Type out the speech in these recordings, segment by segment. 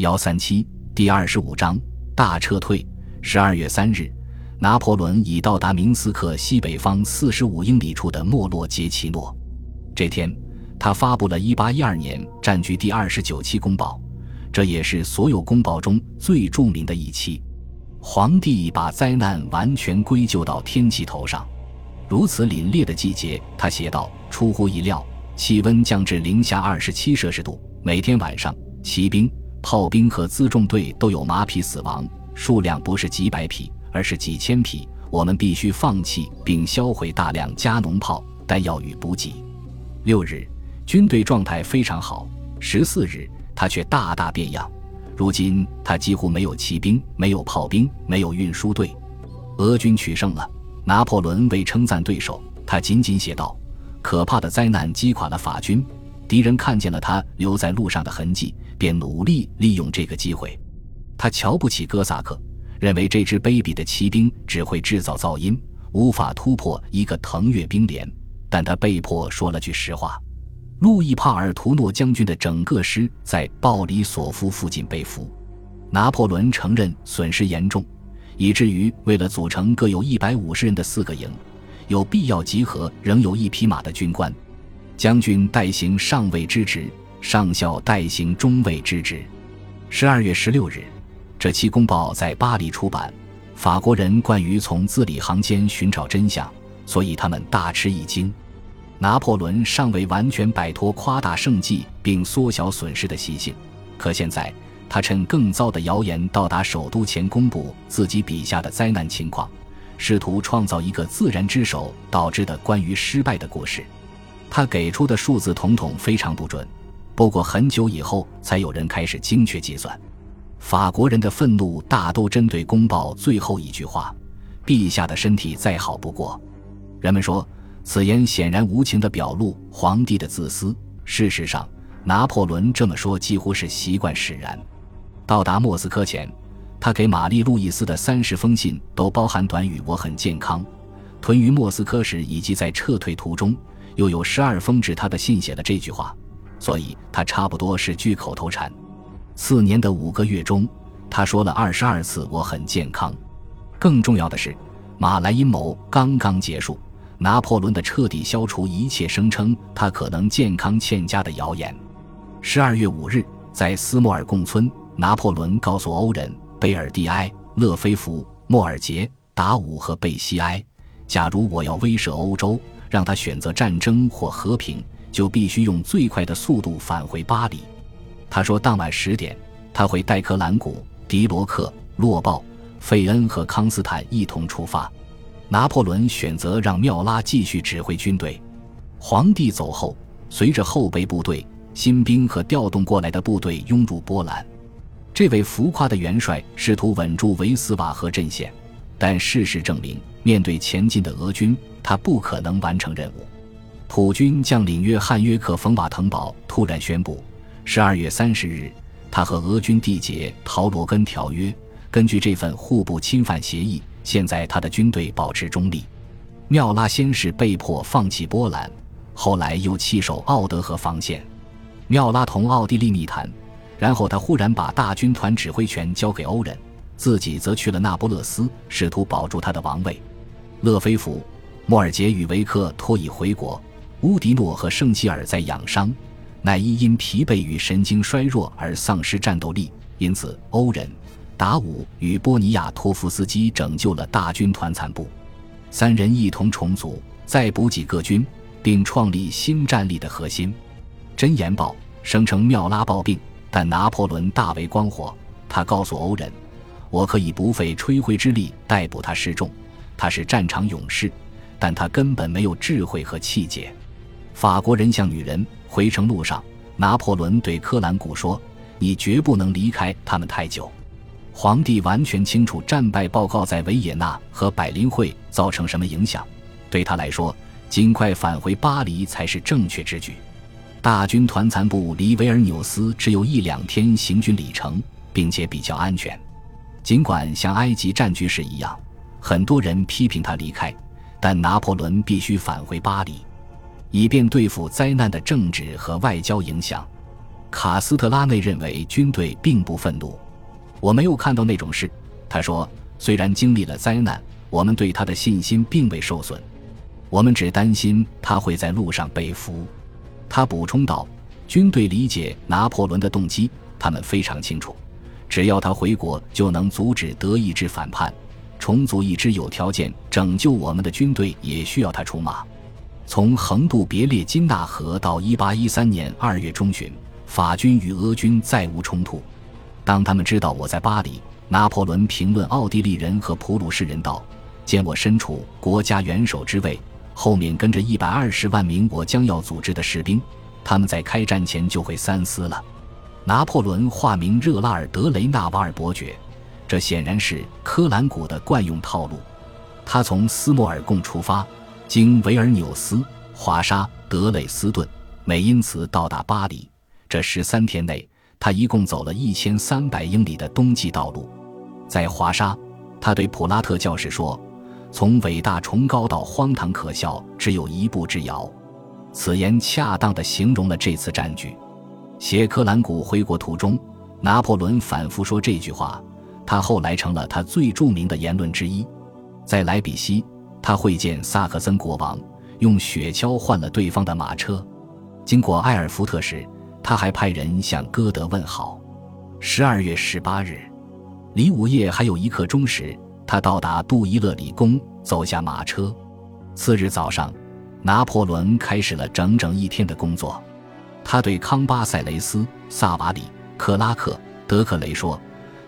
幺三七第二十五章大撤退。十二月三日，拿破仑已到达明斯克西北方四十五英里处的莫洛杰奇诺。这天，他发布了一八一二年战局第二十九期公报，这也是所有公报中最著名的一期。皇帝把灾难完全归咎到天气头上。如此凛冽的季节，他写道：“出乎意料，气温降至零下二十七摄氏度。每天晚上，骑兵。”炮兵和辎重队都有马匹死亡，数量不是几百匹，而是几千匹。我们必须放弃并销毁大量加农炮、弹药与补给。六日，军队状态非常好。十四日，他却大大变样。如今，他几乎没有骑兵，没有炮兵，没有运输队。俄军取胜了。拿破仑为称赞对手，他仅仅写道：“可怕的灾难击垮了法军。”敌人看见了他留在路上的痕迹，便努力利用这个机会。他瞧不起哥萨克，认为这支卑鄙的骑兵只会制造噪音，无法突破一个腾越兵连。但他被迫说了句实话。路易帕尔图诺将军的整个师在鲍里索夫附近被俘。拿破仑承认损失严重，以至于为了组成各有一百五十人的四个营，有必要集合仍有一匹马的军官。将军代行上尉之职，上校代行中尉之职。十二月十六日，这期公报在巴黎出版。法国人惯于从字里行间寻找真相，所以他们大吃一惊。拿破仑尚未完全摆脱夸大胜绩并缩小损失的习性，可现在他趁更糟的谣言到达首都前，公布自己笔下的灾难情况，试图创造一个自然之手导致的关于失败的故事。他给出的数字统统非常不准，不过很久以后才有人开始精确计算。法国人的愤怒大都针对公报最后一句话：“陛下的身体再好不过。”人们说此言显然无情地表露皇帝的自私。事实上，拿破仑这么说几乎是习惯使然。到达莫斯科前，他给玛丽·路易斯的三十封信都包含短语“我很健康”。屯于莫斯科时以及在撤退途中。又有十二封致他的信写了这句话，所以他差不多是句口头禅。四年的五个月中，他说了二十二次“我很健康”。更重要的是，马来阴谋刚刚结束，拿破仑的彻底消除一切声称他可能健康欠佳的谣言。十二月五日，在斯莫尔贡村，拿破仑告诉欧人、贝尔蒂埃、勒菲弗、莫尔杰、达武和贝西埃：“假如我要威慑欧洲。”让他选择战争或和平，就必须用最快的速度返回巴黎。他说，当晚十点，他会带克兰古、迪罗克、洛鲍、费恩和康斯坦一同出发。拿破仑选择让缪拉继续指挥军队。皇帝走后，随着后备部队、新兵和调动过来的部队涌入波兰。这位浮夸的元帅试图稳住维斯瓦河阵线，但事实证明，面对前进的俄军。他不可能完成任务。普军将领约翰约克冯瓦滕堡突然宣布，十二月三十日，他和俄军缔结陶罗根条约。根据这份互不侵犯协议，现在他的军队保持中立。缪拉先是被迫放弃波兰，后来又弃守奥德河防线。缪拉同奥地利密谈，然后他忽然把大军团指挥权交给欧人，自己则去了那不勒斯，试图保住他的王位。勒菲弗。莫尔杰与维克托已回国，乌迪诺和圣吉尔在养伤，乃伊因疲惫与神经衰弱而丧失战斗力。因此，欧人、达武与波尼亚托夫斯基拯救了大军团残部，三人一同重组，再补给各军，并创立新战力的核心。真言报声称缪拉暴病，但拿破仑大为光火。他告诉欧人：“我可以不费吹灰之力逮捕他示众，他是战场勇士。”但他根本没有智慧和气节。法国人像女人。回程路上，拿破仑对科兰古说：“你绝不能离开他们太久。”皇帝完全清楚战败报告在维也纳和百林会造成什么影响。对他来说，尽快返回巴黎才是正确之举。大军团残部离维尔纽斯只有一两天行军里程，并且比较安全。尽管像埃及战局时一样，很多人批评他离开。但拿破仑必须返回巴黎，以便对付灾难的政治和外交影响。卡斯特拉内认为军队并不愤怒。我没有看到那种事，他说。虽然经历了灾难，我们对他的信心并未受损。我们只担心他会在路上被俘。他补充道：“军队理解拿破仑的动机，他们非常清楚，只要他回国，就能阻止德意志反叛，重组一支有条件拯救我们的军队，也需要他出马。”从横渡别列金纳河到1813年2月中旬，法军与俄军再无冲突。当他们知道我在巴黎。拿破仑评论奥地利人和普鲁士人道：“见我身处国家元首之位，后面跟着一百二十万名我将要组织的士兵，他们在开战前就会三思了。”拿破仑化名热拉尔德雷纳瓦尔伯爵，这显然是科兰古的惯用套路。他从斯莫尔贡出发，经维尔纽斯、华沙、德累斯顿、美因茨到达巴黎。这十三天内，他一共走了一千三百英里的冬季道路。在华沙，他对普拉特教士说：“从伟大崇高到荒唐可笑，只有一步之遥。”此言恰当地形容了这次战局。携科兰古回国途中，拿破仑反复说这句话，他后来成了他最著名的言论之一。在莱比锡，他会见萨克森国王，用雪橇换了对方的马车。经过埃尔福特时，他还派人向歌德问好。十二月十八日。离午夜还有一刻钟时，他到达杜伊勒里宫，走下马车。次日早上，拿破仑开始了整整一天的工作。他对康巴塞雷斯、萨瓦里、克拉克、德克雷说：“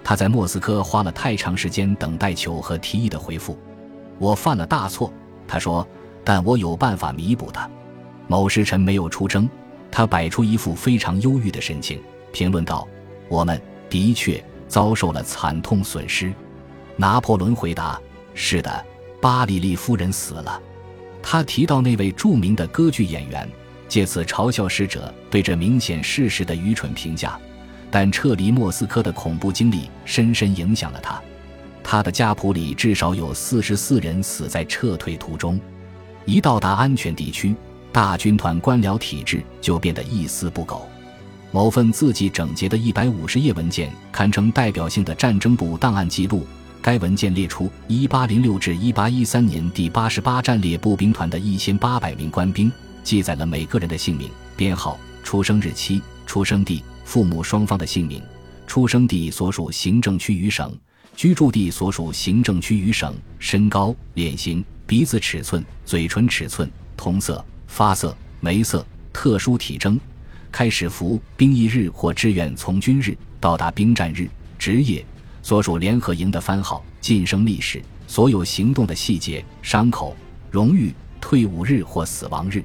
他在莫斯科花了太长时间等待球和提议的回复。我犯了大错。”他说：“但我有办法弥补他。”某时辰没有出征，他摆出一副非常忧郁的神情，评论道：“我们的确。”遭受了惨痛损失，拿破仑回答：“是的，巴里利夫人死了。”他提到那位著名的歌剧演员，借此嘲笑使者对这明显事实的愚蠢评价。但撤离莫斯科的恐怖经历深深影响了他。他的家谱里至少有四十四人死在撤退途中。一到达安全地区，大军团官僚体制就变得一丝不苟。某份字迹整洁的一百五十页文件堪称代表性的战争部档案记录。该文件列出1806至1813年第八十八战列步兵团的一千八百名官兵，记载了每个人的姓名、编号、出生日期、出生地、父母双方的姓名、出生地所属行政区与省、居住地所属行政区与省、身高、脸型、鼻子尺寸、嘴唇尺寸、瞳色、发色、眉色、特殊体征。开始服兵役日或志愿从军日，到达兵站日，职业，所属联合营的番号，晋升历史，所有行动的细节，伤口，荣誉，退伍日或死亡日。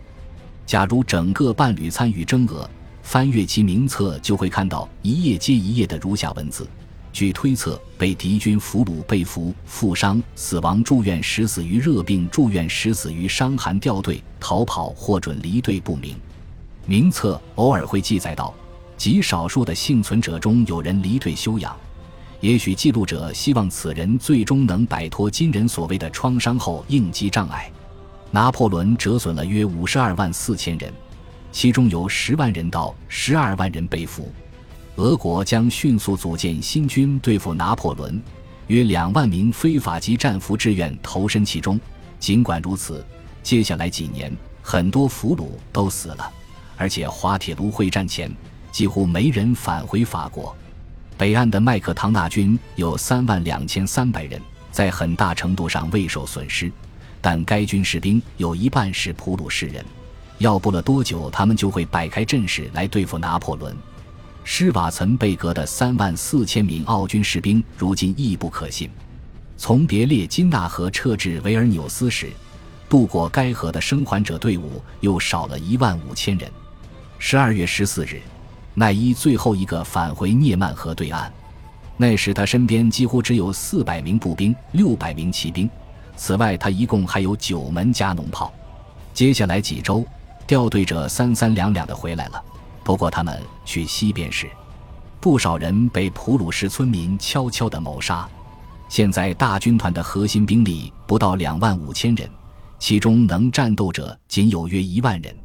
假如整个伴侣参与征俄，翻阅其名册就会看到一页接一页的如下文字。据推测，被敌军俘虏、被俘、负伤、死亡、住院、时死于热病、住院、时死于伤寒、掉队、逃跑或准离队不明。名册偶尔会记载到，极少数的幸存者中有人离队休养，也许记录者希望此人最终能摆脱今人所谓的创伤后应激障碍。拿破仑折损了约五十二万四千人，其中有十万人到十二万人被俘。俄国将迅速组建新军对付拿破仑，约两万名非法籍战俘志愿投身其中。尽管如此，接下来几年很多俘虏都死了。而且滑铁卢会战前，几乎没人返回法国。北岸的麦克唐纳军有三万两千三百人，在很大程度上未受损失，但该军士兵有一半是普鲁士人。要不了多久，他们就会摆开阵势来对付拿破仑。施瓦岑贝格的三万四千名奥军士兵如今亦不可信。从别列金纳河撤至维尔纽斯时，渡过该河的生还者队伍又少了一万五千人。十二月十四日，奈伊最后一个返回涅曼河对岸。那时他身边几乎只有四百名步兵、六百名骑兵，此外他一共还有九门加农炮。接下来几周，掉队者三三两两的回来了。不过他们去西边时，不少人被普鲁士村民悄悄的谋杀。现在大军团的核心兵力不到两万五千人，其中能战斗者仅有约一万人。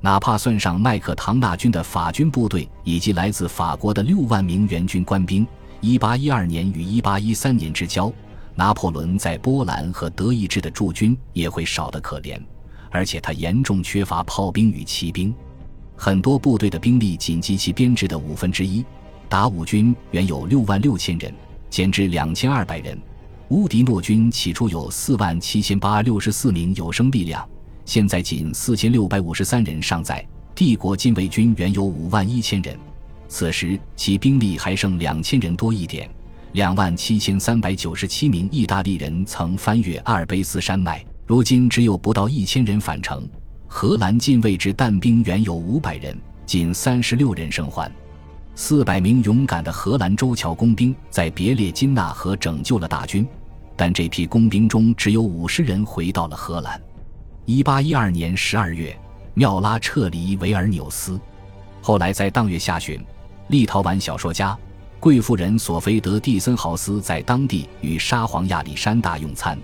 哪怕算上麦克唐纳军的法军部队以及来自法国的六万名援军官兵，1812年与1813年之交，拿破仑在波兰和德意志的驻军也会少得可怜，而且他严重缺乏炮兵与骑兵，很多部队的兵力仅及其编制的五分之一。达武军原有六万六千人，减至两千二百人；乌迪诺军起初有四万七千八六十四名有生力量。现在仅四千六百五十三人尚在。帝国禁卫军原有五万一千人，此时其兵力还剩两千人多一点。两万七千三百九十七名意大利人曾翻越阿尔卑斯山脉，如今只有不到一千人返程。荷兰近卫之弹兵原有五百人，仅三十六人生还。四百名勇敢的荷兰州桥工兵在别列金纳河拯救了大军，但这批工兵中只有五十人回到了荷兰。一八一二年十二月，缪拉撤离维尔纽斯。后来在当月下旬，立陶宛小说家、贵妇人索菲德·蒂森豪斯在当地与沙皇亚历山大用餐。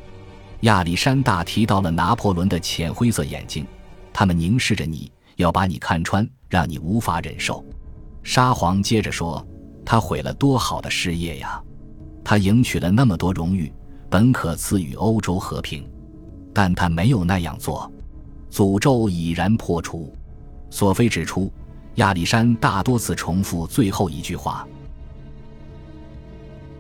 亚历山大提到了拿破仑的浅灰色眼睛，他们凝视着你，要把你看穿，让你无法忍受。沙皇接着说：“他毁了多好的事业呀！他赢取了那么多荣誉，本可赐予欧洲和平。”但他没有那样做，诅咒已然破除。索菲指出，亚历山大多次重复最后一句话。